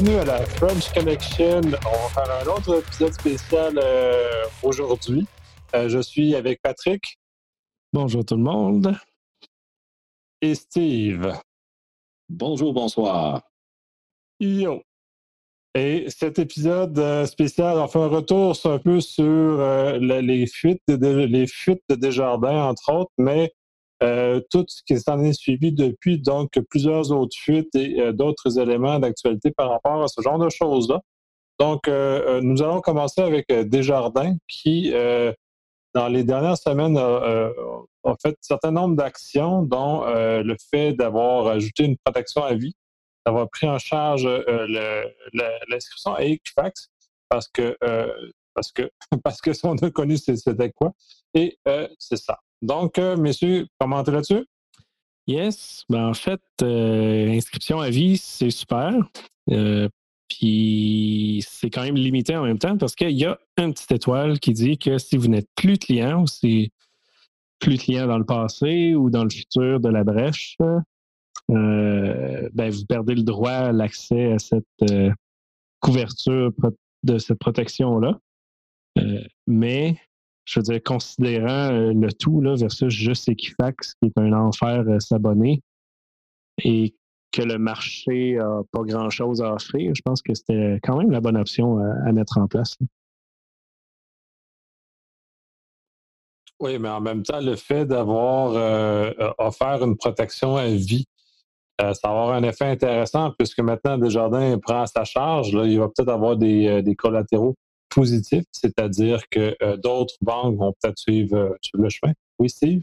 bienvenue à la French Connection. On va faire un autre épisode spécial euh, aujourd'hui. Euh, je suis avec Patrick. Bonjour tout le monde. Et Steve. Bonjour, bonsoir. Yo. Et cet épisode euh, spécial, on fait un retour un peu sur les, fuites de, les fuites de Desjardins, entre autres, mais euh, tout ce qui s'en est suivi depuis, donc plusieurs autres fuites et euh, d'autres éléments d'actualité par rapport à ce genre de choses-là. Donc, euh, nous allons commencer avec Desjardins qui, dans les dernières semaines, a, fait un certain nombre d'actions, dont le fait d'avoir ajouté une protection à vie, d'avoir pris en charge l'inscription à Equifax, parce que parce que parce que on a connu c'était quoi. Et c'est ça. Donc, euh, messieurs, commentez là-dessus? Yes. Ben, en fait, euh, inscription à vie, c'est super. Euh, puis c'est quand même limité en même temps parce qu'il y a une petite étoile qui dit que si vous n'êtes plus client ou si plus client dans le passé ou dans le futur de la brèche, ben, vous perdez le droit à l'accès à cette couverture de cette protection-là. mais je veux dire, considérant euh, le tout là, versus juste Equifax, qui est un enfer à s'abonner, et que le marché n'a pas grand-chose à offrir, je pense que c'était quand même la bonne option à, mettre en place. Oui, mais en même temps, le fait d'avoir euh, offert une protection à vie, euh, ça va avoir un effet intéressant puisque maintenant Desjardins prend à sa charge. Là, il va peut-être avoir des, des collatéraux positif, c'est-à-dire que euh, d'autres banques vont peut-être suivre euh, sur le chemin. Oui, Steve?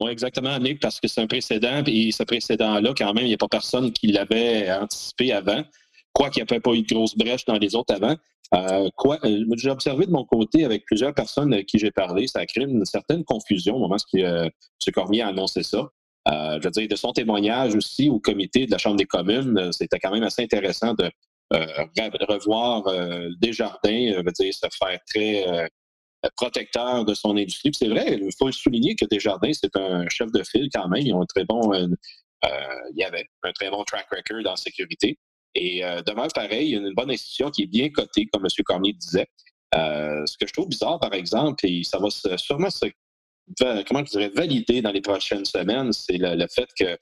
Oui, exactement, Nick, parce que c'est un précédent, et ce précédent-là, quand même, il n'y a pas personne qui l'avait anticipé avant. Quoi qu'il n'y avait pas eu de grosse brèche dans les autres avant. Euh, j'ai observé de mon côté avec plusieurs personnes avec qui j'ai parlé, ça a créé une certaine confusion au moment où M. Cormier a annoncé ça. je veux dire, de son témoignage aussi au comité de la Chambre des communes, c'était quand même assez intéressant de, euh, revoir euh, Desjardins euh, veut dire se faire très protecteur de son industrie. C'est vrai, il faut souligner que Desjardins, c'est un chef de file quand même. Ils ont un très bon, il y avait un très bon track record en sécurité. Et euh, demain, pareil, il y a une bonne institution qui est bien cotée, comme M. Cormier disait. ce que je trouve bizarre, par exemple, et ça va sûrement se, comment je dirais, valider dans les prochaines semaines, c'est le, fait que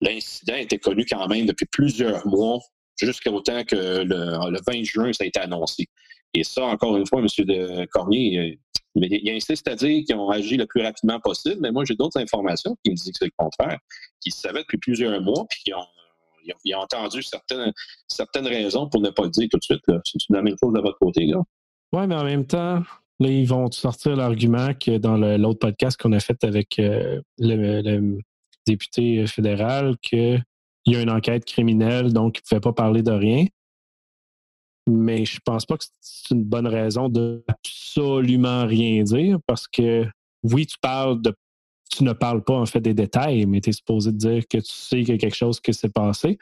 l'incident était connu quand même depuis plusieurs mois jusqu'à autant que le, 20 juin, ça a été annoncé. Et ça, encore une fois, M. De Cormier, euh, il insiste à dire qu'ils ont agi le plus rapidement possible, mais moi, j'ai d'autres informations qui me disent que c'est le contraire, qu'ils savaient depuis plusieurs mois, puis qu'ils ont, entendu certaines, certaines raisons pour ne pas le dire tout de suite. C'est la même chose de votre côté. là. Oui, mais en même temps, là, ils vont sortir l'argument que dans l'autre podcast qu'on a fait avec euh, le, député fédéral, que il y a une enquête criminelle, donc il ne pouvait pas parler de rien. Mais je pense pas que c'est une bonne raison de absolument rien dire parce que oui, tu parles de tu ne parles pas en fait des détails, mais tu es supposé dire que tu sais qu'il y a quelque chose qui s'est passé.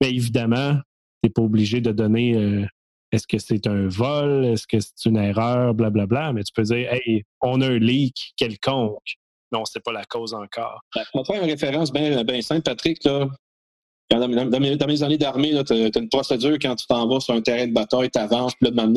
Mais évidemment, tu n'es pas obligé de donner euh, est-ce que c'est un vol, est-ce que c'est une erreur, blablabla, bla, bla, mais tu peux dire Hey, on a un leak quelconque, mais on ne sait pas la cause encore. On va faire une référence bien ben simple, Patrick. Là dans, mes, années d'armée, tu as, une procédure quand tu t'en vas sur un terrain de bataille, tu avances, puis là, de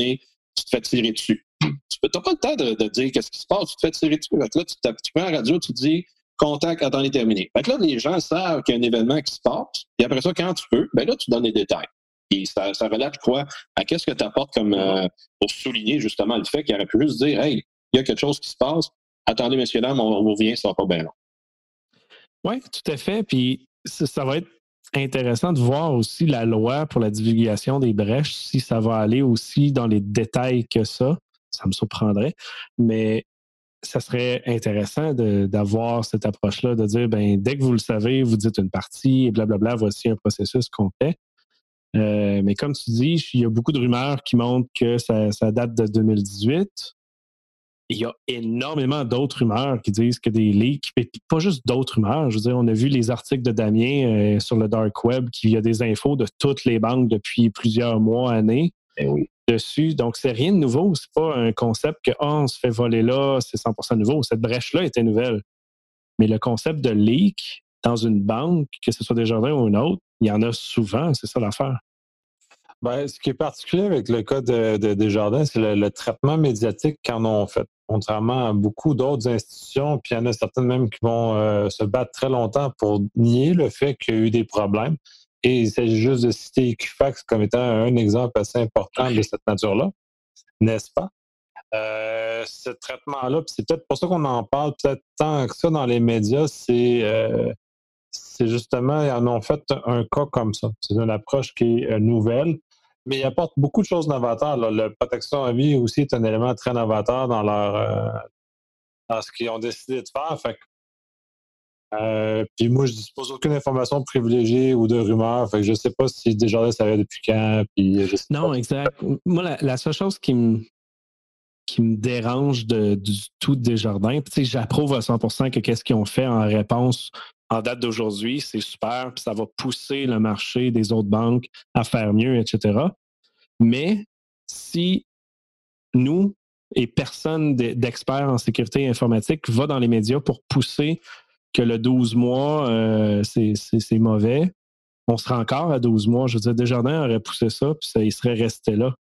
tu te fais tirer dessus. Tu n'as pas le temps de, dire qu'est-ce qui se passe, tu te fais tirer dessus. là, tu, prends la radio, tu dis contact quand on est terminé. Fait là, les gens savent qu'il y a un événement qui se passe, et après ça, quand tu peux, ben là, tu donnes les détails. Et ça, ça relate quoi? À qu'est-ce que tu apportes comme euh, pour souligner justement le fait qu'il aurait pu juste dire Hey, il y a quelque chose qui se passe, attendez, messieurs, dames, on, on revient, ça va pas bien long. Oui, tout à fait. Puis ça va être intéressant de voir aussi la loi pour la divulgation des brèches, si ça va aller aussi dans les détails que ça. Ça me surprendrait. Mais ça serait intéressant d'avoir cette approche-là, de dire, ben, dès que vous le savez, vous dites une partie et blablabla, voici un processus fait. Euh, mais comme tu dis, il y a beaucoup de rumeurs qui montrent que ça, ça date de 2018 il y a énormément d'autres rumeurs qui disent que des leaks, mais pas juste d'autres rumeurs. Je veux dire, on a vu les articles de Damien euh, sur le dark web qui y a des infos de toutes les banques depuis plusieurs mois, années eh dessus. Donc, c'est rien de nouveau. C'est pas un concept que oh, on se fait voler là, c'est 100% nouveau. Cette brèche-là était nouvelle. Mais le concept de leak dans une banque, que ce soit Desjardins ou une autre, il y en a souvent, c'est ça l'affaire. Ben, ce qui est particulier avec le cas de, Desjardins, c'est le, traitement médiatique qu'en ont fait. Contrairement à beaucoup d'autres institutions, puis il y en a certaines même qui vont euh, se battre très longtemps pour nier le fait qu'il y a eu des problèmes. Et il s'agit juste de citer Equifax comme étant un exemple assez important de cette nature-là, n'est-ce pas? Euh, ce traitement-là, c'est peut-être pour ça qu'on en parle peut-être tant que ça dans les médias, c'est euh, c'est justement, ils en ont fait un cas comme ça. C'est une approche qui est nouvelle mais il apporte beaucoup de choses novateurs. La protection à vie aussi est un élément très novateur dans leur euh, dans ce qu'ils ont décidé de faire. Fait euh, puis moi, je ne dispose aucune information privilégiée ou de rumeur. Fait que je ne sais pas si Desjardins savait depuis quand. Puis non, exact. Moi, la, seule chose qui me qui me dérange de, du tout Desjardins, j'approuve à 100% que qu'est-ce qu'ils ont fait en réponse en date d'aujourd'hui, c'est super, puis ça va pousser le marché des autres banques à faire mieux, etc. Mais si nous et personne d'expert en sécurité informatique va dans les médias pour pousser que le 12 mois, euh, c'est mauvais, on sera encore à 12 mois. Je veux dire, Desjardins aurait poussé ça, puis ça, il serait resté là.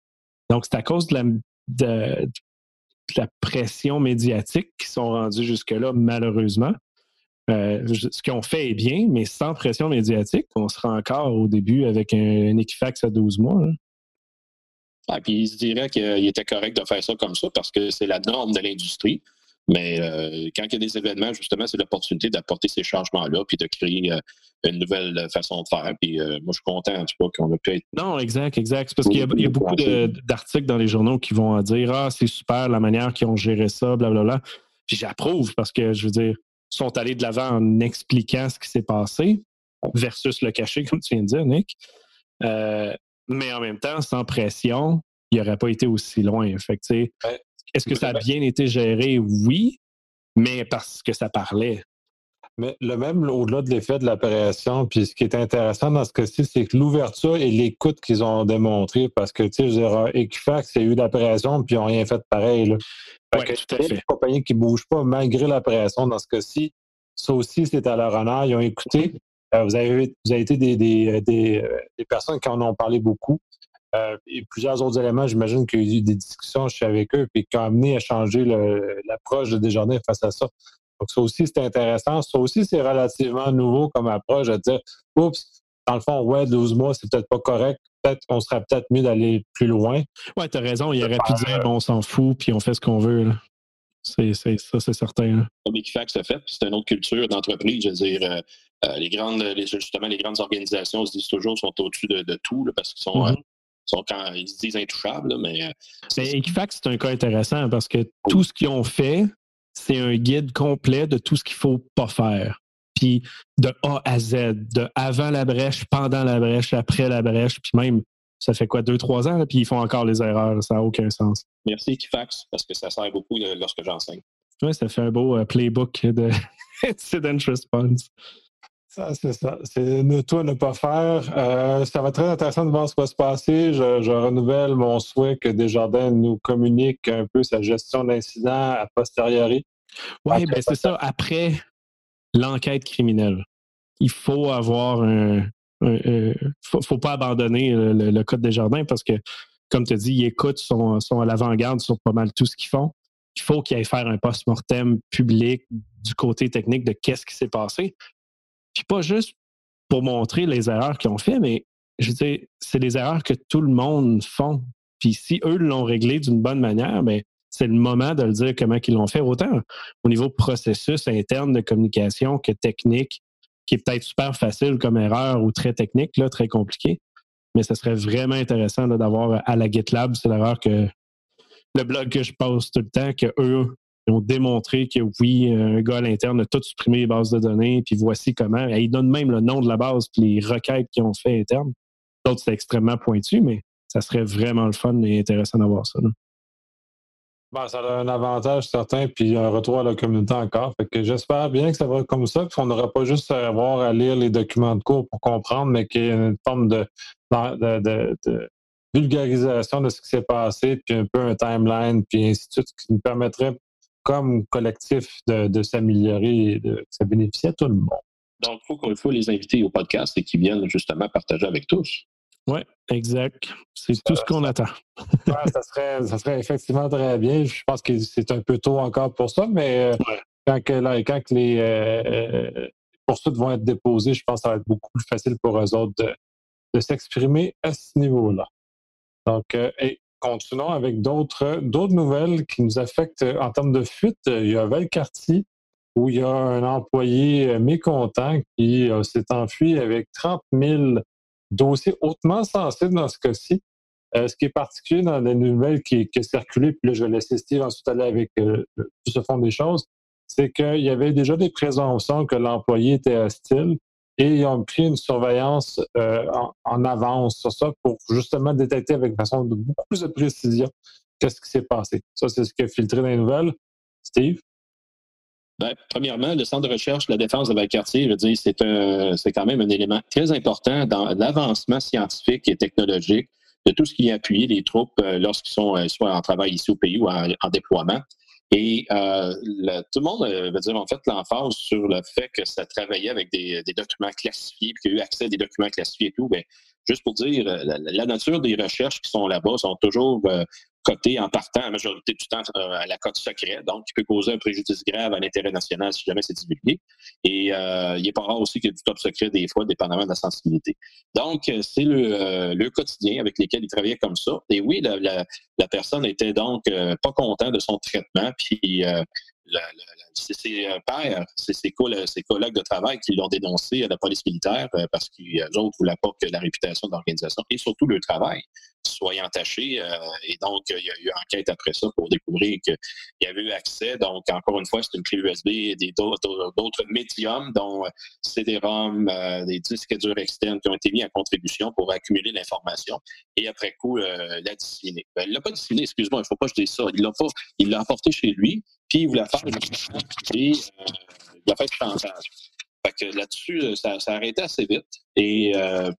Donc, c'est à cause de la, de la pression médiatique qui sont rendus jusque-là, malheureusement. Euh, ce qu'ils ont fait est bien, mais sans pression médiatique, on sera encore au début avec un, Equifax à 12 mois. Ah, puis il se dirait qu'il était correct de faire ça comme ça parce que c'est la norme de l'industrie. Mais euh, quand il y a des événements, justement, c'est l'opportunité d'apporter ces changements-là puis de créer euh, une nouvelle façon de faire. Puis moi, je suis content, en tout cas, qu'on a pu être. Non, exact, exact. Parce qu'il y, a beaucoup d'articles dans les journaux qui vont dire Ah, c'est super la manière qu'ils ont géré ça, blablabla. Puis j'approuve parce que, je veux dire, sont allés de l'avant en expliquant ce qui s'est passé versus le cacher, comme tu viens de dire, Nick. Euh, mais en même temps, sans pression, il n'aurait pas été aussi loin. est-ce que ça a bien été géré? Oui, mais parce que ça parlait. Mais le même, au-delà de l'effet de l'opération, puis ce qui est intéressant dans ce cas-ci, c'est que l'ouverture et l'écoute qu'ils ont démontré, parce que, tu sais, je dire, Equifax, il y a eu l'opération, puis ils n'ont rien fait de pareil. Là. Fait que, tout à fait. compagnies qui ne bougent pas malgré l'opération, dans ce cas-ci, ça aussi, c'est à leur honneur. Ils ont écouté. Euh, vous, avez, vous avez été des, des, des, euh, des, personnes qui en ont parlé beaucoup. Euh, et plusieurs autres éléments, j'imagine qu'il y a eu des discussions avec eux, puis qui ont amené à changer l'approche de Desjardins face à ça. Donc, ça aussi, c'est intéressant. Ça aussi, c'est relativement nouveau comme approche à dire Oups, dans le fond, ouais, 12 mois, c'est peut-être pas correct. Peut-être qu'on serait peut-être mieux d'aller plus loin. Ouais, tu as raison. Il aurait pu dire on s'en fout, puis on fait ce qu'on veut. C'est, ça, c'est certain. Comme Equifax a fait, c'est une autre culture d'entreprise. Je veux dire, euh, euh, les grandes, justement, les grandes organisations se disent toujours sont au-dessus de, tout parce qu'ils sont, mm-hmm. euh, sont quand ils se disent intouchables. mais, mais Equifax, c'est un cas intéressant parce que tout ce qu'ils ont fait, c'est un guide complet de tout ce qu'il ne faut pas faire. Puis de A à Z, de avant la brèche, pendant la brèche, après la brèche, puis même, ça fait quoi, deux, trois ans, puis ils font encore les erreurs. Ça n'a aucun sens. Merci Equifax, parce que ça sert beaucoup lorsque j'enseigne. Oui, ça fait un beau euh, playbook de incident response. Ça, c'est ça. C'est ne toi ne pas faire. Euh, ça va être très intéressant de voir ce qui va se passer. Je, renouvelle mon souhait que Desjardins nous communique un peu sa gestion d'incidents a posteriori. Oui, ben c'est ça. Après l'enquête criminelle, il faut avoir un. faut, faut pas abandonner le, code Desjardins parce que, comme tu as dit, ils écoutent, sont, sont à l'avant-garde sur pas mal tout ce qu'ils font. Il faut qu'ils aillent faire un post-mortem public du côté technique de qu'est-ce qui s'est passé. Pas juste pour montrer les erreurs qu'ils ont fait, mais je veux dire, c'est des erreurs que tout le monde font. Puis si eux l'ont réglé d'une bonne manière, ben, c'est le moment de le dire comment ils l'ont fait, autant au niveau processus interne de communication que technique, qui est peut-être super facile comme erreur ou très technique, là, très compliqué. Mais ce serait vraiment intéressant d'avoir à la GitLab, c'est l'erreur que le blog que je pose tout le temps, que eux ils ont démontré que oui, un gars à l'interne a tout supprimé les bases de données, puis voici comment. ils donnent même le nom de la base, puis les requêtes qu'ils ont fait interne. D'autres, c'est extrêmement pointu, mais ça serait vraiment le fun et intéressant d'avoir ça. Ben, ça a un avantage certain, puis un retour à la communauté encore. Fait que j'espère bien que ça va être comme ça, puis qu'on n'aura pas juste à avoir à lire les documents de cours pour comprendre, mais qu'il y ait une forme de, de, vulgarisation de ce qui s'est passé, puis un peu un timeline, puis ainsi de suite, ce qui nous permettrait comme collectif de, s'améliorer et de ça bénéficie à tout le monde. Donc, il faut, faut les inviter au podcast et qu'ils viennent justement partager avec tous. Oui, exact. C'est tout ce qu'on attend. ça, serait, ça serait effectivement très bien. Je pense que c'est un peu tôt encore pour ça, mais quand, quand les poursuites vont être déposées, je pense que ça va être beaucoup plus facile pour eux autres de, de s'exprimer à ce niveau-là. Donc, et continuons avec d'autres nouvelles qui nous affectent en termes de fuite. Il y a Valcartier où il y a un employé mécontent qui s'est enfui avec 30 000 dossiers hautement sensibles dans ce cas-ci. Euh, ce qui est particulier dans les nouvelles qui, qui circulé, puis là, je vais laisser Steve ensuite aller avec euh, tout ce fond des choses, c'est qu'il y avait déjà des présomptions que l'employé était hostile et ils ont pris une surveillance euh, en, avance sur ça pour justement détecter avec façon de beaucoup plus de précision qu'est-ce qui s'est passé. Ça, c'est ce qui a filtré dans les nouvelles. Steve? Ben, premièrement, le Centre de recherche de la défense de Valcartier, je veux dire, c'est, c'est quand même un élément très important dans l'avancement scientifique et technologique de tout ce qui a appuyé les troupes euh, lorsqu'ils sont euh, soit en travail ici au pays ou en, déploiement. Et euh, tout le monde veut dire en fait l'emphase sur le fait que ça travaillait avec des, documents classifiés, puis qu'il y a eu accès à des documents classifiés et tout. Bien, juste pour dire, la, nature des recherches qui sont là-bas sont toujours coté en partant la majorité du temps euh, à la cote secret, donc qui peut causer un préjudice grave à l'intérêt national si jamais c'est divulgué. Et euh, il est pas rare aussi qu'il y ait du top secret des fois, dépendamment de la sensibilité. Donc, euh, c'est le, le, quotidien avec lequel il travaillait comme ça. Et oui, la, la, personne était donc pas content de son traitement, puis c'est ses pères, c'est ses, collègues de travail qui l'ont dénoncé à la police militaire parce qu'ils autres ne voulaient pas que la réputation de l'organisation et surtout le travail soit entaché. Euh, et donc, il y a eu enquête après ça pour découvrir qu'il y avait eu accès. Donc, encore une fois, c'est une clé USB et d'autres médiums, dont euh, CD-ROM, euh, des disques durs externes qui ont été mis en contribution pour accumuler l'information et après coup, la dissiminer. Ben, il l'a pas dissiminer, excuse-moi, il ne faut pas que je dise ça. L'a il l'a apporté chez lui, puis il voulait faire et il a fait chantage. Fait là-dessus, ça, ça, a arrêté assez vite. Et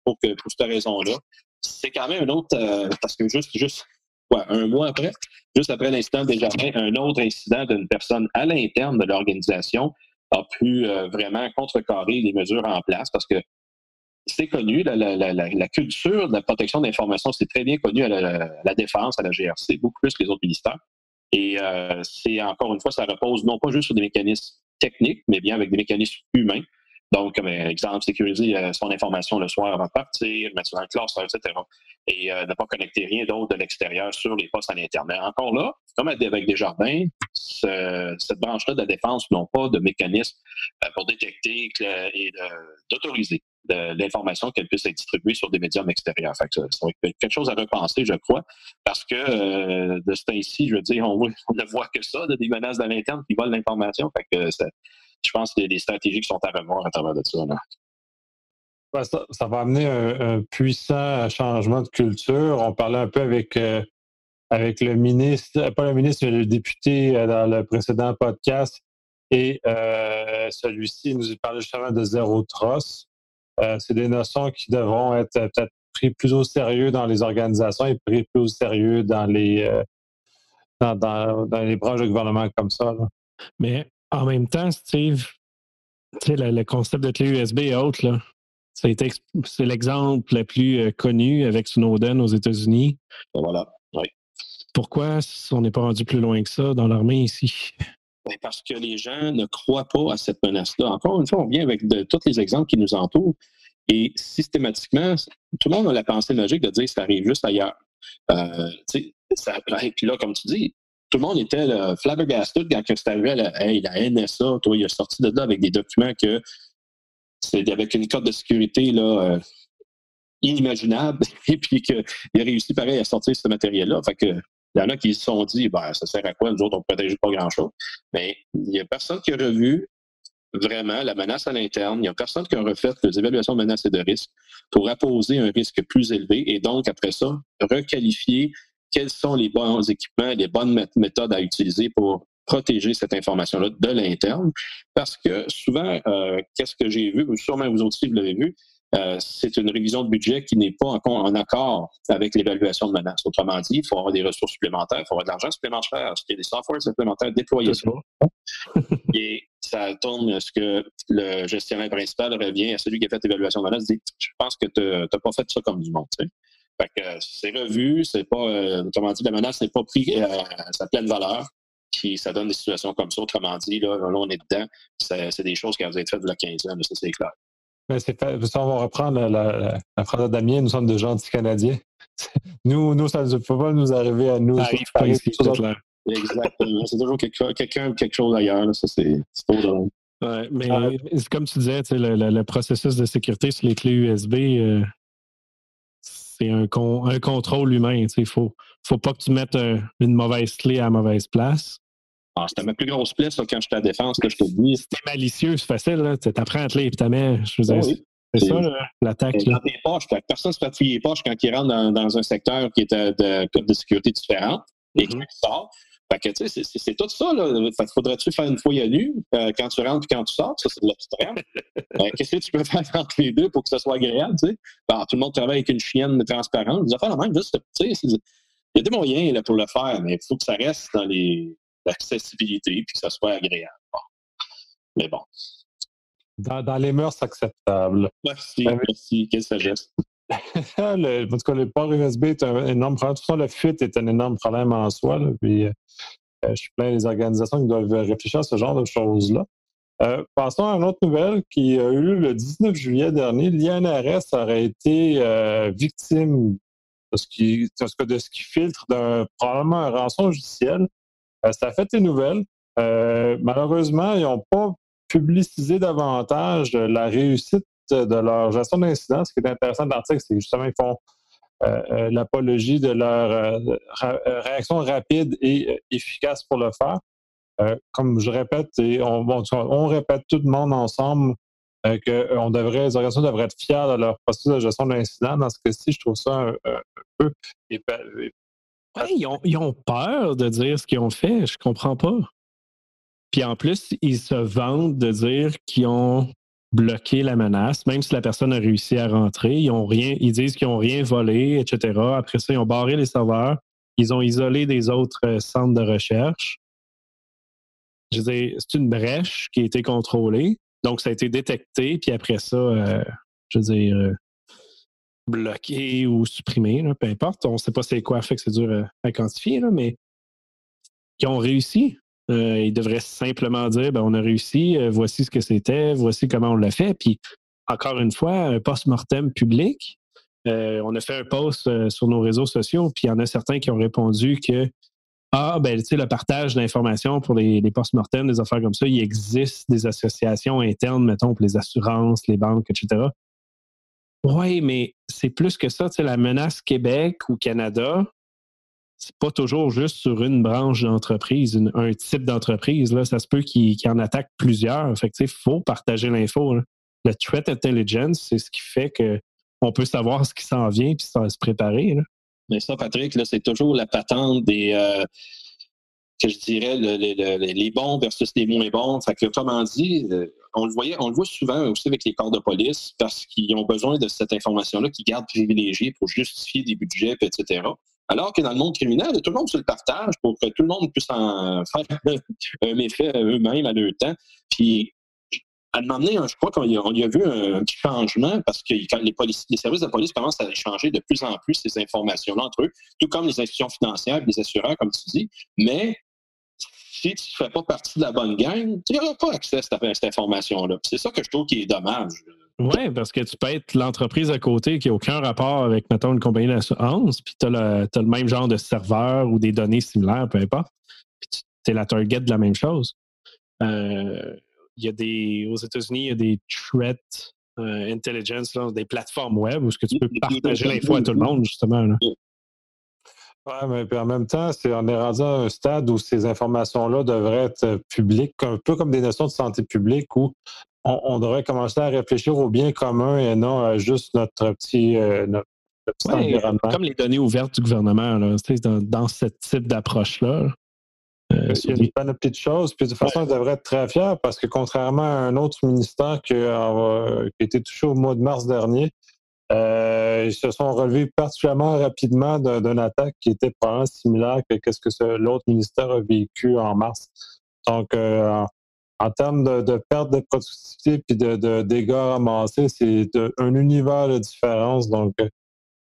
pour, que, pour cette raison-là, c'est quand même un autre, euh, parce que juste, un mois après, juste après l'incident des jardins, un autre incident d'une personne à l'interne de l'organisation a pu euh, vraiment contrecarrer les mesures en place parce que c'est connu, la, culture de la protection d'information, c'est très bien connu à la, défense, à la GRC, beaucoup plus que les autres ministères. Et euh, c'est encore une fois, ça repose non pas juste sur des mécanismes techniques, mais bien avec des mécanismes humains. Donc, comme exemple, sécuriser euh, son information le soir avant de partir, mettre sur un classeur, etc. Et euh, ne pas connecter rien d'autre de l'extérieur sur les postes à l'interne. Mais encore là, comme avec des jardins, cette branche-là de la défense n'ont pas de mécanisme euh, pour détecter et d'autoriser l'information qu'elle puisse être distribuée sur des médiums extérieurs. Fait que c'est quelque chose à repenser, je crois, parce que de ce temps-ci, je veux dire, on, ne voit que ça, de des menaces de l'interne qui volent l'information. Fait que je pense qu'il y a des stratégies qui sont à revoir à travers de ça. ça, va amener un, puissant changement de culture. On parlait un peu avec, euh, avec le ministre, euh, pas le ministre, mais le député euh, dans le précédent podcast. Et celui-ci nous parlait justement de zéro trosse. C'est des notions qui devront être peut-être prises plus au sérieux dans les organisations et prises plus au sérieux dans les, dans, les branches de gouvernement comme ça. Mais en même temps, Steve, le, le, concept de clé USB et autres, là, c'est l'exemple le plus euh, connu avec Snowden aux États-Unis. Voilà, oui. Pourquoi on n'est pas rendu plus loin que ça dans l'armée ici? Ben, parce que les gens ne croient pas à cette menace-là. Encore une fois, on vient avec de, tous les exemples qui nous entourent et systématiquement, tout le monde a la pensée logique de dire que ça arrive juste ailleurs. Euh, ça, puis là, comme tu dis, tout le monde était là, flabbergasted quand c'est arrivé à la, NSA. Toi, il a sorti de là avec des documents que avec une code de sécurité là, euh, inimaginable et puis qu'il a réussi pareil à sortir ce matériel-là. Fait que il y en a qui se sont dit ben, ça sert à quoi, nous autres, on ne protège pas grand-chose. Mais il n'y a personne qui a revu vraiment la menace à l'interne. Il n'y a personne qui a refait les évaluations de menaces et de risques pour apposer un risque plus élevé et donc, après ça, requalifier quels sont les bons équipements et les bonnes méthodes à utiliser pour protéger cette information-là de l'interne. Parce que souvent, euh, qu'est-ce que j'ai vu, sûrement vous aussi vous l'avez vu, euh, c'est une révision de budget qui n'est pas en, en accord avec l'évaluation de menaces. Autrement dit, il faut avoir des ressources supplémentaires, il faut avoir de l'argent supplémentaire, acheter des softwares supplémentaires, déployer ça. Et ça tourne ce que le gestionnaire principal revient à celui qui a fait l'évaluation de menace, dit Je pense que tu n'as pas fait ça comme du monde. Fait que c'est revu, c'est pas, euh, dit, la menace n'est pas prise à sa pleine valeur. Puis ça donne des situations comme ça. Autrement dit, là, là on est dedans. C'est des choses qui avaient été faites il y a 15 ans, ça c'est clair. Mais c'est ça, on va reprendre la, la, phrase de Damien, nous sommes de gentils Canadiens. nous, nous, ça ne peut pas nous arriver à nous. Ça arrive pas ici, c'est clair. Exactement. c'est toujours quelqu'un ou quelque chose ailleurs. Ça, c'est pas drôle. Ouais, mais comme tu disais, le, le, le, processus de sécurité sur les clés USB, euh, c'est un, un, contrôle humain. Il ne faut, faut pas que tu mettes une mauvaise clé à la mauvaise place. Ah, c'était ma plus grosse plaie, ça, quand j'étais à la défense, que je te dis. C'était malicieux, c'est facile. Tu apprends à te et tu mets. Je veux dire, C'est ça, l'attaque. Dans tes poches, personne ne se fait les poches quand il rentre dans, dans, un secteur qui est de code de sécurité différent et mm-hmm. qu'il sort. Fait que, tu sais, c'est tout ça, là. Fait faudrait-tu faire une fouille à nu euh, quand tu rentres et quand tu sors? Ça, c'est de l'extrême. Euh, qu'est-ce que tu peux faire entre les deux pour que ce soit agréable, tu sais? tout le monde travaille avec une chienne transparente. Des affaires la même, juste, tu sais, il y a des moyens là, pour le faire, mais il faut que ça reste dans les, l'accessibilité puis que ça soit agréable. Mais bon. Dans, les mœurs acceptables. Merci, euh, merci. Quelle sagesse. le, en tout cas, le port USB est un énorme problème. De toute façon, le FIT est un énorme problème en soi. puis, euh, je suis plein des organisations qui doivent réfléchir à ce genre de choses-là. Euh, passons à une autre nouvelle qui a eu le 19 juillet dernier. L'INRS aurait été victime de ce, qui, de ce qui filtre d'un probablement un rançon logiciel euh, ça a fait des nouvelles. Euh, malheureusement, ils n'ont pas publicisé davantage la réussite de leur gestion d'incidents. Ce qui est intéressant dans l'article, c'est que justement, ils font euh, l'apologie de leur réaction rapide et efficace pour le faire. comme je répète, et on, répète tout le monde ensemble que on devrait, les organisations devraient être fiers de leur processus de gestion d'incidents. Dans ce cas-ci, je trouve ça un, un peu ils, ont, peur de dire ce qu'ils ont fait. Je comprends pas. Puis en plus, ils se vantent de dire qu'ils ont bloqué la menace, même si la personne a réussi à rentrer. Ils, disent qu'ils n'ont rien volé, etc. Après ça, ils ont barré les serveurs. Ils ont isolé des autres euh, centres de recherche. Je veux c'est une brèche qui a été contrôlée. Donc, ça a été détecté. Puis après ça, euh, je veux dire, euh, bloqué ou supprimé, peu importe. On ne sait pas c'est quoi, fait que c'est dur à, quantifier, mais qui ont réussi. Euh, ils devraient simplement dire ben, on a réussi, euh, voici ce que c'était, voici comment on l'a fait. Puis, encore une fois, un post-mortem public. Euh, on a fait un post sur nos réseaux sociaux, puis il y en a certains qui ont répondu que ah, ben, tu sais, le partage d'informations pour les, les post-mortem, des affaires comme ça, il existe des associations internes, mettons, pour les assurances, les banques, etc. Oui, mais c'est plus que ça. Tu sais, la menace Québec ou Canada, c'est pas toujours juste sur une branche d'entreprise, un type d'entreprise. Ça se peut qu'il en attaque plusieurs. Fait il faut partager l'info. Le threat intelligence, c'est ce qui fait qu'on peut savoir ce qui s'en vient et se préparer. Mais ça, Patrick, c'est toujours la patente des. Euh, que je dirais les bons versus les moins bons. Fait que, autrement dit, euh, on le voyait, on le voit souvent aussi avec les corps de police parce qu'ils ont besoin de cette information-là qu'ils gardent privilégiée pour justifier des budgets, etc. Alors que dans le monde criminel, tout le monde se le partage pour que tout le monde puisse en faire un méfait eux-mêmes à leur temps. Puis, à demander, je crois qu'on y, a vu un petit changement parce que les, les services de police commencent à échanger de plus en plus ces informations-là entre eux, tout comme les institutions financières, les assureurs, comme tu dis. Mais si tu ne fais pas partie de la bonne gang, tu n'auras pas accès à cette, information-là. C'est ça que je trouve qui est dommage. Oui, parce que tu peux être l'entreprise à côté qui n'a aucun rapport avec, mettons, une compagnie d'assurance, puis tu as, le même genre de serveur ou des données similaires, peu importe. Puis tu es la target de la même chose. Euh, il y a des, aux États-Unis, il y a des threat euh, intelligence, des plateformes web où ce que tu peux partager l'info à tout le monde, justement. Oui, mais en même temps, c'est, on est rendu à un stade où ces informations-là devraient être euh, publiques, un peu comme des notions de santé publique, où on, devrait commencer à réfléchir au bien commun et non à juste notre petit, euh, notre, petit environnement. Comme les données ouvertes du gouvernement, là, dans, dans ce type d'approche-là. Euh, il y a des de petites choses. Puis de toute façon, on devrait être très fiers parce que contrairement à un autre ministère qui, a, qui a été touché au mois de mars dernier, euh, ils se sont relevés particulièrement rapidement d'une attaque qui était probablement similaire que ce que l'autre ministère a vécu en mars. Donc, euh, en termes de, perte de productivité puis de, dégâts ramassés, c'est un univers de différence. Donc, euh,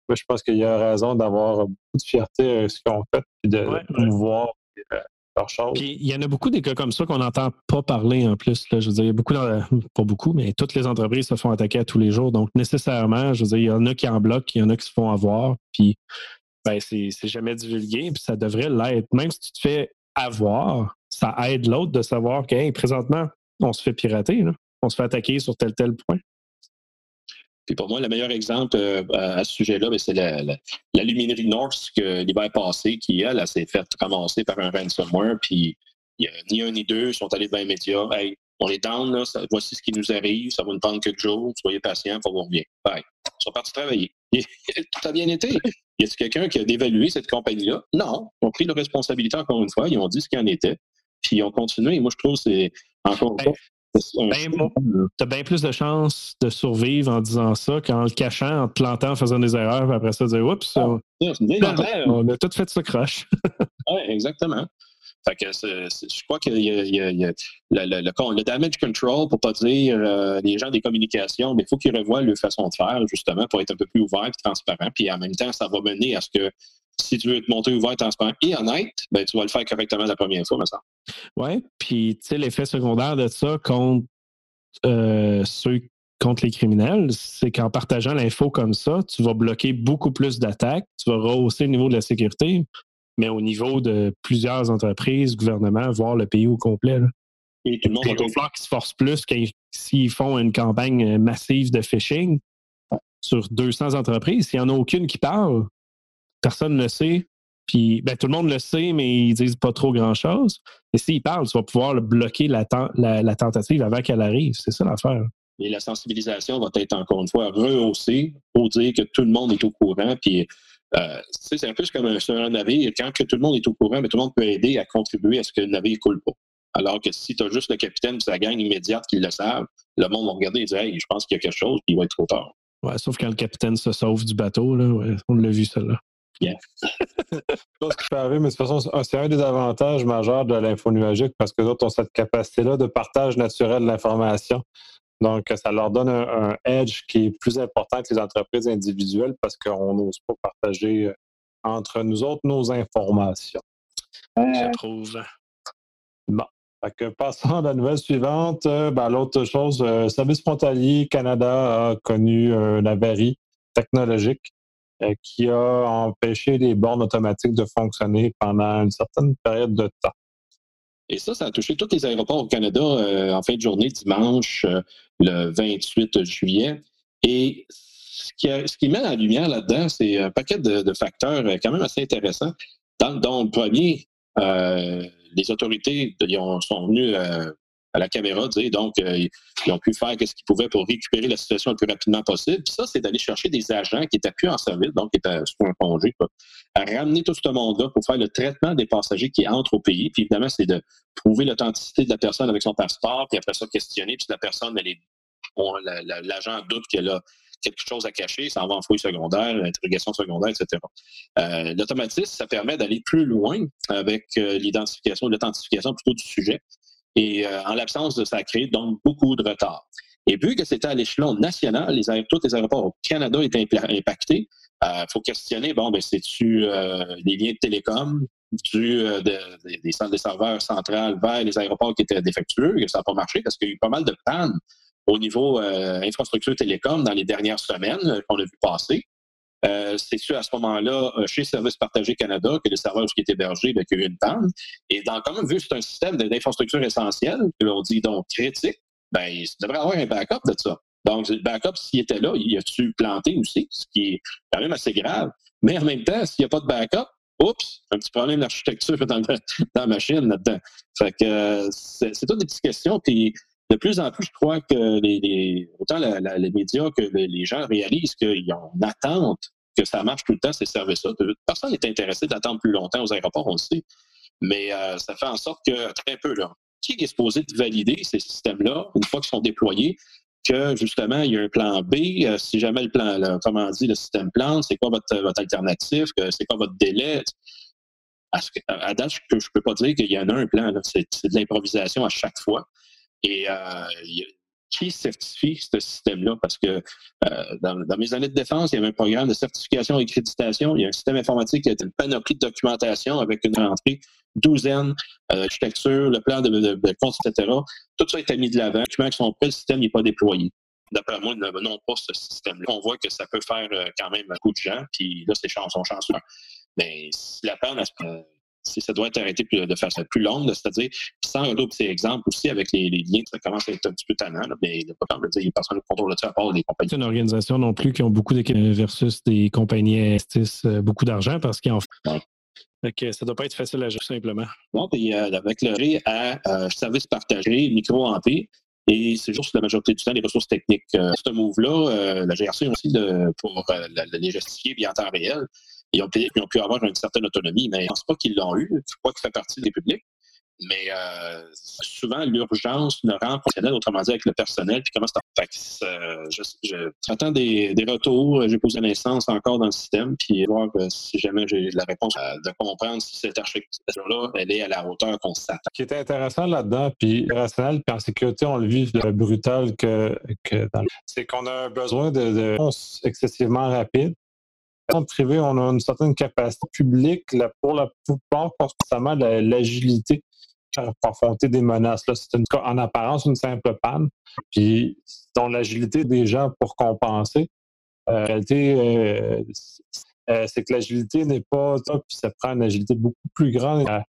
je pense qu'il y a raison d'avoir beaucoup de fierté à ce qu'on fait et de pouvoir euh, il y en a beaucoup des cas comme ça qu'on n'entend pas parler en plus. Je veux dire, il y a beaucoup, pas beaucoup, mais toutes les entreprises se font attaquer à tous les jours. Donc, nécessairement, je veux dire, il y en a qui en bloquent, il y en a qui se font avoir. Puis, ben, c'est jamais divulgué. Puis ça devrait l'être. Même si tu te fais avoir, ça aide l'autre de savoir que présentement, on se fait pirater, on se fait attaquer sur tel tel point. Puis pour moi, le meilleur exemple euh, à ce sujet-là, ben, c'est la, la, luminerie North que l'hiver passé, qui, elle, s'est faite ramasser par un ransomware. Puis il a ni un ni deux, ils sont allés dans les médias. Hey, on est down, là, voici ce qui nous arrive, ça va nous prendre quelques jours, soyez patients, pour vous revenir. Bye. Ils sont partis travailler. Tout a bien été. Y a-t-il quelqu'un qui a dévalué cette compagnie-là? Non. Ils ont pris leur responsabilité encore une fois, ils ont dit ce qu'il en était, puis ils ont continué. Et moi, je trouve que c'est encore une ben, fois. Tu as bien plus de chances de survivre en disant ça qu'en le cachant, en te plantant, en faisant des erreurs, puis après ça, dire Oups, ah, on a tout fait ce crush. oui, exactement. Fait que je crois que le, le, damage control, pour pas dire euh, les gens des communications, mais il faut qu'ils revoient leur façon de faire, justement, pour être un peu plus ouvert et transparent. Puis en même temps, ça va mener à ce que si tu veux te monter ouvert, transparent et honnête, ben, tu vas le faire correctement la première fois, me semble. Oui, puis tu sais, l'effet secondaire de ça contre euh, ceux contre les criminels, c'est qu'en partageant l'info comme ça, tu vas bloquer beaucoup plus d'attaques, tu vas rehausser le niveau de la sécurité, mais au niveau de plusieurs entreprises, gouvernements, voire le pays au complet. Et tout le monde va qu'ils se forcent plus s'ils font une campagne massive de phishing sur 200 entreprises. S'il n'y en a aucune qui parle, personne ne le sait. Puis ben, tout le monde le sait, mais ils disent pas trop grand-chose. Et s'ils parlent, tu vas pouvoir bloquer la, tentative avant qu'elle arrive. C'est ça l'affaire. Et la sensibilisation va être encore une fois rehaussée pour dire que tout le monde est au courant. Puis euh, c'est un peu comme un, un, navire. Quand que tout le monde est au courant, mais tout le monde peut aider à contribuer à ce que le navire ne coule pas. Alors que si tu as juste le capitaine et sa gang immédiate qui le savent, le monde va regarder et dire Hey, je pense qu'il y a quelque chose, puis il va être trop tard. Ouais, sauf quand le capitaine se sauve du bateau, là, on l'a vu, celle-là. Yeah. ce qui peut arriver, mais de toute façon, c'est un des avantages majeurs de l'info nuagique parce que d'autres ont cette capacité-là de partage naturel de l'information. Donc, ça leur donne un, edge qui est plus important que les entreprises individuelles parce qu'on n'ose pas partager euh, entre nous autres nos informations. Je trouve. Bon. Fait passons à la nouvelle suivante. Euh, ben, l'autre chose, euh, Service frontalier Canada a connu un avarie technologique qui a empêché les bornes automatiques de fonctionner pendant une certaine période de temps. Et ça, ça a touché tous les aéroports au Canada euh, en fin de journée, dimanche, euh, le 28 juillet. Et ce qui, ce qui met en lumière là-dedans, c'est un paquet de, facteurs euh, quand même assez intéressants. Dans, le premier, les autorités sont venues à la caméra, donc euh, ils ont pu faire ce qu'ils pouvaient pour récupérer la situation le plus rapidement possible. Puis ça, c'est d'aller chercher des agents qui étaient plus en service, donc qui étaient sur un congé, à ramener tout ce monde-là pour faire le traitement des passagers qui entrent au pays. Puis évidemment, c'est de prouver l'authenticité de la personne avec son passeport, puis après ça, questionner, puis la personne, l'agent doute qu'elle a quelque chose à cacher, ça en va en fouille secondaire, interrogation secondaire, etc. Euh, l'automatisme, ça permet d'aller plus loin avec euh, l'identification, l'authentification plutôt du sujet. Et euh, en l'absence de ça, a créé donc beaucoup de retard. Et vu que c'était à l'échelon national, tous les aéroports au Canada étaient impactés, il euh, faut questionner, bon, ben, c'est-tu euh, les liens de télécom, du, des centres serveurs centrales vers les aéroports qui étaient défectueux, que ça n'a pas marché parce qu'il y a eu pas mal de pannes au niveau infrastructure télécom dans les dernières semaines qu'on a vu passer. Euh, c'est à ce moment-là, euh, chez Service Partagé Canada, que les serveurs qui étaient hébergés, ben, qu'il y a eu une panne. Et dans, quand même, vu que c'est un système d'infrastructure essentielle, que l'on dit donc critique, ben, il devrait avoir un backup de ça. Donc, le backup, s'il était là, il a-tu planté aussi, ce qui est quand même assez grave. Mais en même temps, s'il n'y a pas de backup, oups, un petit problème d'architecture dans, dans, la machine là-dedans. Fait que euh, c'est toutes des petites questions. Puis de plus en plus, je crois que les, autant les médias que les gens réalisent qu'ils ont une attente que ça marche tout le temps, ces services-là. Personne n'est intéressé d'attendre plus longtemps aux aéroports, on le sait. Mais euh, ça fait en sorte que, très peu, là, qui est supposé de valider ces systèmes-là une fois qu'ils sont déployés, que justement, il y a un plan B. Euh, si jamais le plan, là, comment dit, le système plante, c'est quoi votre, votre alternative, c'est quoi votre délai? À, date, je ne peux pas dire qu'il y en a un plan. C'est de l'improvisation à chaque fois. Et qui certifie ce système-là? Parce que dans, mes années de défense, il y avait un programme de certification et accréditation. Il y a un système informatique qui a une panoplie de documentation avec une entrée douzaine, l'architecture, le plan de, de, compte, etc. Tout ça est mis de l'avant. Les documents le système n'est pas déployé d'après moi, ne venons pas ce système-là. On voit que ça peut faire quand même beaucoup de gens, puis là, c'est sont chanceux. Mais si la peine, si ça doit être arrêté de façon plus longue, c'est-à-dire sans un autre exemple aussi avec les, liens, ça commence à être un petit peu tannant, mais il n'y a pas de dire, personne ne contrôle ça à part les compagnies. C'est une organisation non plus qui ont beaucoup de versus des compagnies investissent euh, beaucoup d'argent parce qu'en fait. que ça ne doit pas être facile à gérer simplement. Bon, puis euh, avec le RE à euh, service partagé, micro-hanté, et c'est juste la majorité du temps les ressources techniques. ce move-là, la GRC aussi de, pour les justifier bien en temps réel, ils ont, pu, pu avoir une certaine autonomie, mais je ne pense pas qu'ils l'ont eu. Je crois que ça fait partie des publics. Mais euh, souvent, l'urgence ne rend fonctionnel, autrement dit, avec le personnel. Puis comment c'est euh, j'attends des, retours. J'ai posé l'instance encore dans le système, puis voir euh, si jamais j'ai la réponse de comprendre si cette architecture-là, elle est à la hauteur qu'on s'attend. Ce qui est intéressant là-dedans, puis rationnel, puis en sécurité, on le vit brutal que, que c'est qu'on a besoin de, de excessivement rapide privé, on a une certaine capacité publique pour la plupart, forcément l'agilité pour affronter des menaces. c'est en apparence une simple panne, puis dont l'agilité des gens pour compenser. Euh, en réalité, euh, euh, c'est que l'agilité n'est pas ça, puis ça prend une agilité beaucoup plus grande à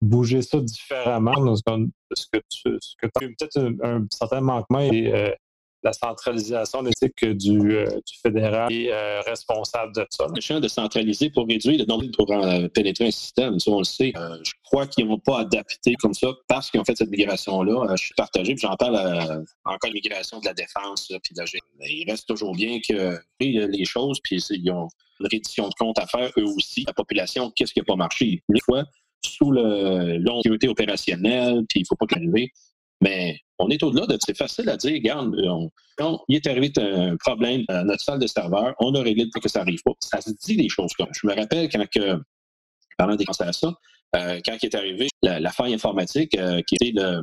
bouger ça différemment. Parce que tu, as peut-être un, certain manquement et la centralisation d'éthique du, euh, du fédéral est euh, responsable de ça. Le champ de centraliser pour réduire le nombre pour euh, pénétrer un système, ça on le sait. je crois qu'ils ne vont pas adapter comme ça parce qu'ils ont fait cette migration-là. je suis partagé, puis j'en parle encore de migration de la défense, puis de la il reste toujours bien que les choses, puis ils ont une reddition de compte à faire, eux aussi. La population, qu'est-ce qui n'a pas marché? Une fois, sous le opérationnelle, puis il ne faut pas qu'arriver. Mais on est au-delà de c'est facile à dire, regarde, on, il est arrivé un problème à notre salle de serveur, on a réglé pour que ça n'arrive pas. Ça se dit des choses comme. Je me rappelle quand que, pendant des ça, euh, quand il est arrivé la, faille informatique euh, qui était le,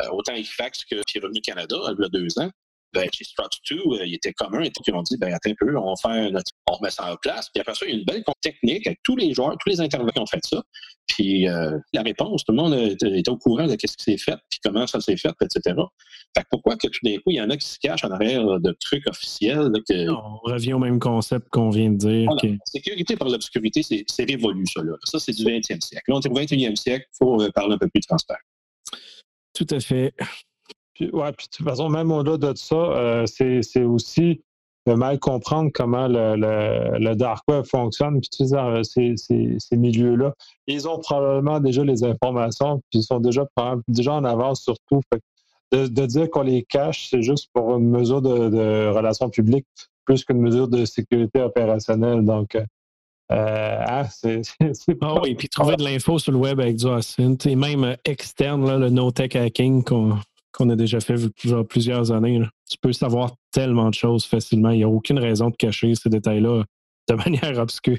euh, autant Equifax que Revenu Canada, il y a deux ans, ben, chez Struts 2, euh, il était commun, et ils ont dit, ben, attends un peu, on, fait on remet ça en place. Puis après ça, il y a une belle technique avec tous les joueurs, tous les intervenants qui ont fait ça. Puis euh, la réponse, tout le monde était au courant de ce qui s'est fait, puis comment ça s'est fait, etc. Fait que pourquoi que tout d'un coup, il y en a qui se cachent en arrière de trucs officiels? que... On revient au même concept qu'on vient de dire. Sécurité par l'obscurité, c'est révolu, ça. Là. Ça, c'est du 20e siècle. Là, on est au 21e siècle, il faut euh, parler un peu plus de transparent. Tout à fait. Puis, ouais, puis de toute façon, même au-delà de ça, euh, c'est aussi de mal comprendre comment le, le, dark web fonctionne, puis tu sais, ces, ces, ces milieux-là. Ils ont probablement déjà les informations, puis ils sont déjà, déjà en avance sur tout. de, de, dire qu'on les cache, c'est juste pour une mesure de, de relations publiques plus qu'une mesure de sécurité opérationnelle. Donc, euh, ah, c'est ah oui, puis trouver de l'info sur le web avec du Ascent, et même externe, là, le no-tech hacking qu'on qu'on a déjà fait plusieurs, années. Tu peux savoir tellement de choses facilement. Il n'y a aucune raison de cacher ces détails-là de manière obscure.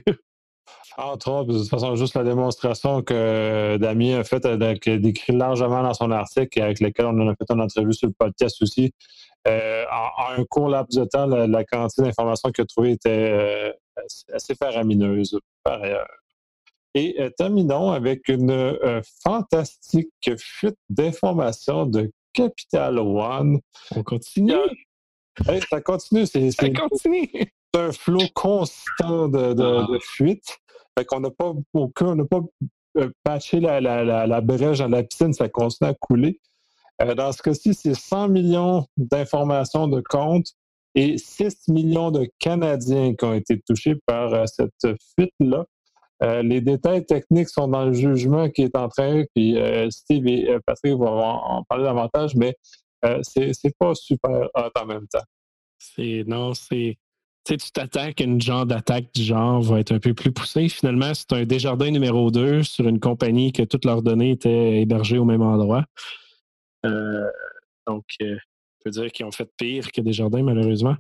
Entre autres, de toute façon, juste la démonstration que Damien a faite, euh, a décrit largement dans son article et avec lequel on en a fait une entrevue sur le podcast aussi. Euh, en, un court laps de temps, la, quantité d'informations qu'il a trouvées était euh, assez faramineuse par ailleurs. Et terminons avec une fantastique fuite d'informations de Capital One. On continue? ça continue. C'est, un flot constant de, de, ah. fuite. Fait qu'on n'a pas aucun, on n'a pas euh, patché la, la, la, brèche dans la piscine, ça continue à couler. Euh, dans ce cas-ci, c'est 100 millions d'informations de compte et 6 millions de Canadiens qui ont été touchés par euh, cette fuite-là. Euh, les détails techniques sont dans le jugement qui est en train, puis euh, Steve et euh, Patrick vont en parler davantage, mais c'est pas super hot en même temps. C'est non, c'est tu t'attends qu'une genre d'attaque du genre va être un peu plus poussée. Finalement, c'est un Desjardins numéro 2 sur une compagnie que toutes leurs données étaient hébergées au même endroit. donc, on peut dire qu'ils ont fait pire que Desjardins, malheureusement.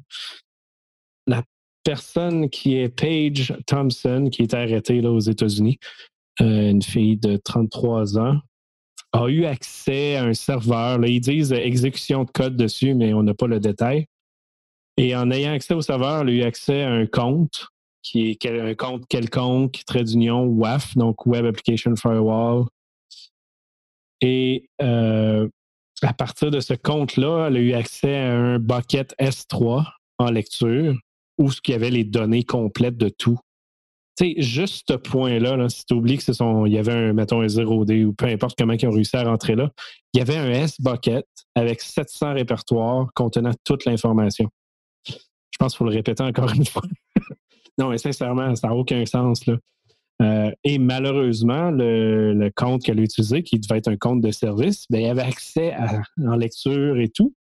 La personne qui est Paige Thompson, qui est arrêtée là, aux États-Unis, euh, une fille de 33 ans, a eu accès à un serveur. Là, ils disent exécution de code dessus, mais on n'a pas le détail. Et en ayant accès au serveur, elle a eu accès à un compte qui est un compte quelconque, trait d'union WAF, donc Web Application Firewall. Et euh, à partir de ce compte-là, elle a eu accès à un bucket S3 en lecture où il y avait les données complètes de tout. Tu sais, juste ce point-là, si tu oublies que ce sont, il y avait un, mettons, un 0D ou peu importe comment ils ont réussi à rentrer là, il y avait un S-bucket avec 700 répertoires contenant toute l'information. Je pense qu'il faut le répéter encore une fois. non, mais sincèrement, ça n'a aucun sens. Là. Euh, et malheureusement, le, compte qu'elle a utilisé, qui devait être un compte de service, ben, il avait accès en lecture et tout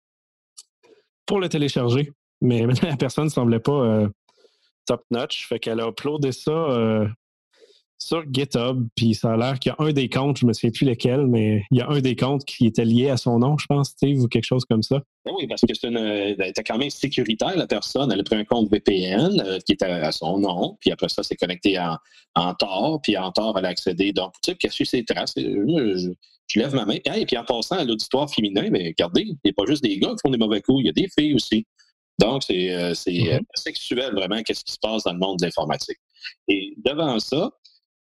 pour le télécharger. Mais la personne ne semblait pas euh, top notch. Fait qu'elle a uploadé ça euh, sur GitHub, puis ça a l'air qu'il y a un des comptes, je ne me souviens plus lequel, mais il y a un des comptes qui était lié à son nom, je pense, Steve, ou quelque chose comme ça. Ben oui, parce que c'est elle était quand même sécuritaire, la personne. Elle a pris un compte VPN euh, qui était à son nom, puis après ça, c'est connecté en, en Tor, puis en Tor, elle a accédé. Donc, tu sais, que ses traces? Je, je, lève ma main. Et puis en passant à l'auditoire féminin, mais regardez, il n'y a pas juste des gars qui font des mauvais coups, il y a des filles aussi. Donc, c'est euh, mm-hmm. sexuel vraiment, qu'est-ce qui se passe dans le monde de l'informatique. Et devant ça,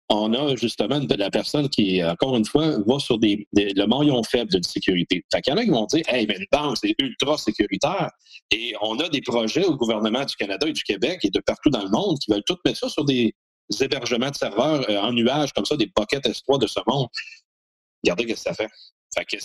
on a justement de la personne qui, encore une fois, va sur des, le maillon faible de sécurité. Fait qu'il y en a qui vont dire Hey, mais une banque, c'est ultra sécuritaire. Et on a des projets au gouvernement du Canada et du Québec et de partout dans le monde qui veulent tout mettre ça sur des hébergements de serveurs euh, en nuage, comme ça, des pockets S3 de ce monde. Regardez ce que ça fait. fait que,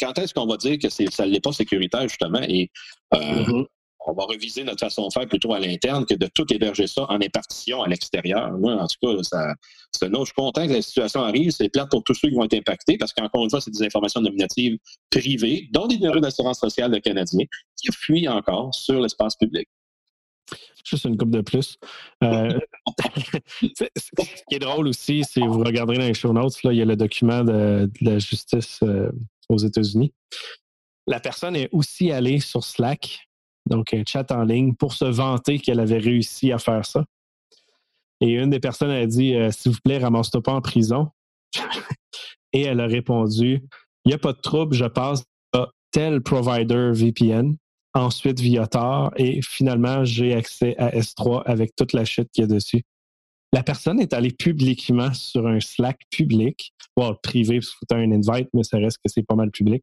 quand est-ce qu'on va dire que ça n'est pas sécuritaire, justement? Et euh, mm-hmm on va reviser notre façon de faire plutôt à l'interne que de tout héberger ça en impartition à l'extérieur. Moi, en tout cas, ça, c'est je suis content que la situation arrive. C'est plate pour tous ceux qui vont être impactés parce qu'encore une fois, c'est des informations nominatives privées, dont des numéros d'assurance sociale de Canadiens qui fuient encore sur l'espace public. Juste une coupe de plus. Euh, ce qui est drôle aussi, c'est vous regarderez dans les show notes, là, il y a le document de, la justice euh, aux États-Unis. La personne est aussi allée sur Slack donc un chat en ligne, pour se vanter qu'elle avait réussi à faire ça. Et une des personnes a dit euh, S'il vous plaît, ramasse-toi pas en prison. Et elle a répondu Il n'y a pas de trouble, je passe à tel provider VPN, ensuite via Tor, et finalement, j'ai accès à S3 avec toute la chute qu'il y a dessus. La personne est allée publiquement sur un Slack public, bon, privé, parce que un invite, mais ça reste que c'est pas mal public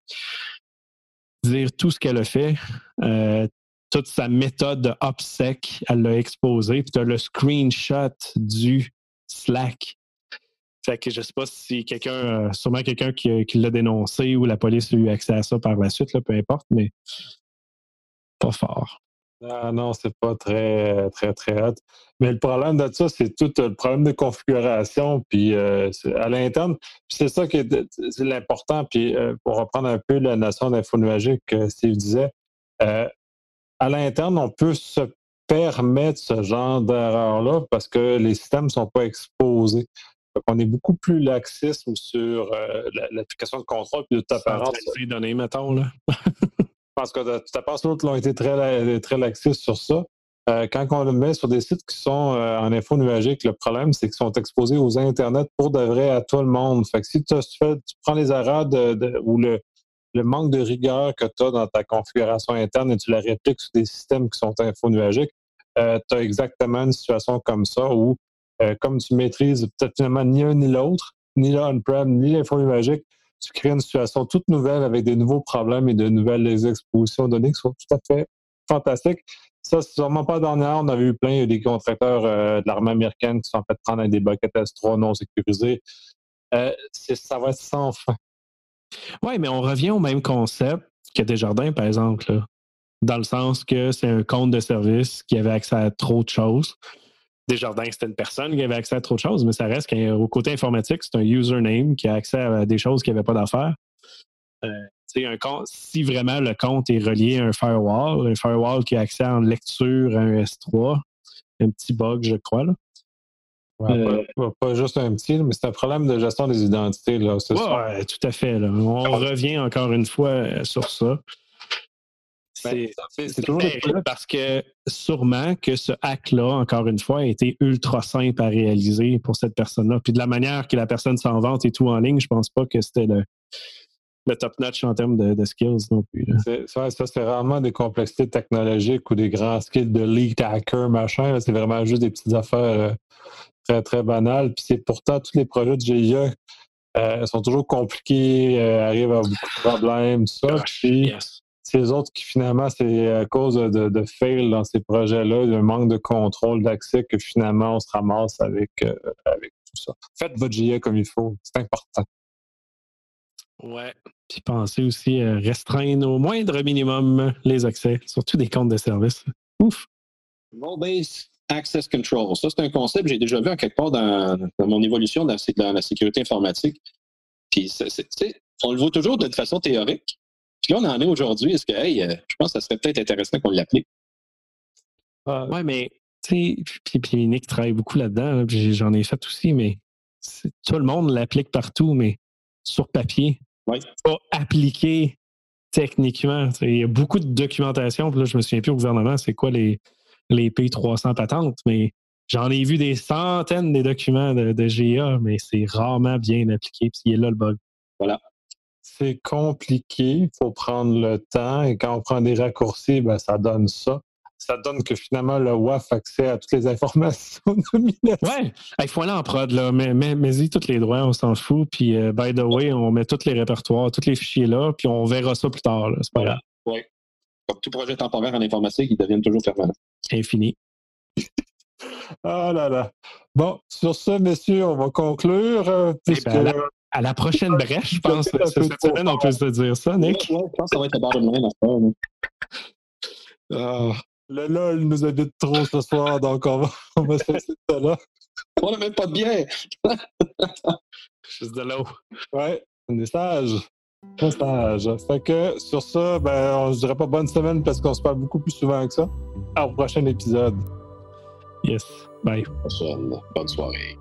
dire tout ce qu'elle a fait, euh, toute sa méthode de OPSEC, elle l'a exposé. Puis tu as le screenshot du Slack. Fait que je sais pas si quelqu'un, euh, sûrement quelqu'un qui, l'a dénoncé ou la police a eu accès à ça par la suite, peu importe, mais pas fort. Ah non, c'est pas très, très, très hot. Mais le problème de ça, c'est tout le problème de configuration, puis euh, à l'interne. c'est ça qui est, c'est l'important. Puis euh, pour reprendre un peu la notion d'info que Steve disait, à l'interne, on peut se permettre ce genre d'erreur-là parce que les systèmes ne sont pas exposés. on est beaucoup plus laxisme sur euh, l'application de contrôle et de ta parole. données, mettons, là. Pense que ta part l'autre ont été très, très laxistes sur ça. Euh, quand on le met sur des sites qui sont euh, en info nuagique, le problème, c'est qu'ils sont exposés aux Internet pour de vrai à tout le monde. Fait que si tu, prends les erreurs ou le, le manque de rigueur que tu as dans ta configuration interne et tu la répliques sur des systèmes qui sont infonuagiques, euh, tu as exactement une situation comme ça où, comme tu maîtrises peut-être finalement ni un ni l'autre, ni l'on-prem, ni l'infonuagique, tu crées une situation toute nouvelle avec des nouveaux problèmes et de nouvelles expositions données qui sont tout à fait fantastiques. Ça, c'est sûrement pas dernière. On avait eu plein des contracteurs euh, de l'armée américaine qui sont fait prendre avec des buckets S3 non sécurisés. ça va être sans fin. Oui, mais on revient au même concept que Desjardins, par exemple. dans le sens que c'est un compte de service qui avait accès à trop de choses. Desjardins, c'était une personne qui avait accès à trop de choses, mais ça reste qu'au côté informatique, c'est un username qui a accès à des choses qui n'avaient pas d'affaires. Euh, un compte, si vraiment le compte est relié à un firewall, un firewall qui a accès en lecture à un S3, un petit bug, je crois, là, euh, pas, juste un petit, mais c'est un problème de gestion des identités. Là, tout à fait. On revient encore une fois euh, sur ça. C'est toujours parce que sûrement que ce hack-là, encore une fois, a été ultra simple à réaliser pour cette personne-là. Puis de la manière que la personne s'en vante et tout en ligne, je pense pas que c'était le, le top-notch en termes de, skills non plus. Ça, c'est rarement des complexités technologiques ou des grands skills de lead hacker, machin. C'est vraiment juste des petites affaires euh, très, très banales. Puis c'est pourtant tous les projets de GIA euh, sont toujours compliqués, euh, arrivent à beaucoup de problèmes, tout ça. Puis c'est les autres qui finalement, c'est à cause de, de fail dans ces projets-là, d'un manque de contrôle d'accès que finalement on se ramasse avec, avec tout ça. Faites votre GIA comme il faut, c'est important. Ouais. Puis pensez aussi à restreindre au moindre minimum les accès, surtout des comptes de service. Ouf. Role-based access control. Ça, c'est un concept que j'ai déjà vu en quelque part dans, mon évolution dans, la sécurité informatique. Puis, on le voit toujours de façon théorique. Puis là, on en est aujourd'hui. Est-ce que, hey, euh, je pense que ça serait peut-être intéressant qu'on l'applique? Euh, oui, mais, tu sais, puis, Nick travaille beaucoup là-dedans. J'en ai fait aussi, mais tout le monde l'applique partout, mais sur papier, pas appliqué techniquement. Il y a beaucoup de documentation. Puis là, je me souviens plus au gouvernement, c'est quoi les, les P300 patentes, mais j'en ai vu des centaines des documents de, de GA, mais c'est rarement bien appliqué. Puis il est là le bug. Voilà. C'est compliqué, il faut prendre le temps et quand on prend des raccourcis, ben, ça donne ça ça donne que finalement le WAF a accès à toutes les informations nominatives. Ouais, il faut aller en prod, là. Mais, mais, mais y tous les droits, on s'en fout. Puis, euh, by the way, on met tous les répertoires, tous les fichiers là, puis on verra ça plus tard. C'est pas grave. Oui. Comme tout projet temporaire en informatique, ils deviennent toujours permanents. Infini. ah là là. Bon, sur ce, messieurs, on va conclure. Euh, eh ben, à, la, prochaine brèche, je pense. Cette semaine, on peut se dire ça, Nick. Ouais, je pense que ça va être la barre de dans ah. Le LOL nous habite trop ce soir, donc on va, on va se laisser ça là. On n'a même pas de bière. Juste de l'eau. Ouais, on est sage. On est sage. Fait que sur ça, ben, on ne dirait pas bonne semaine parce qu'on se parle beaucoup plus souvent que ça. Au prochain épisode. Yes. Bye. Bonne soirée.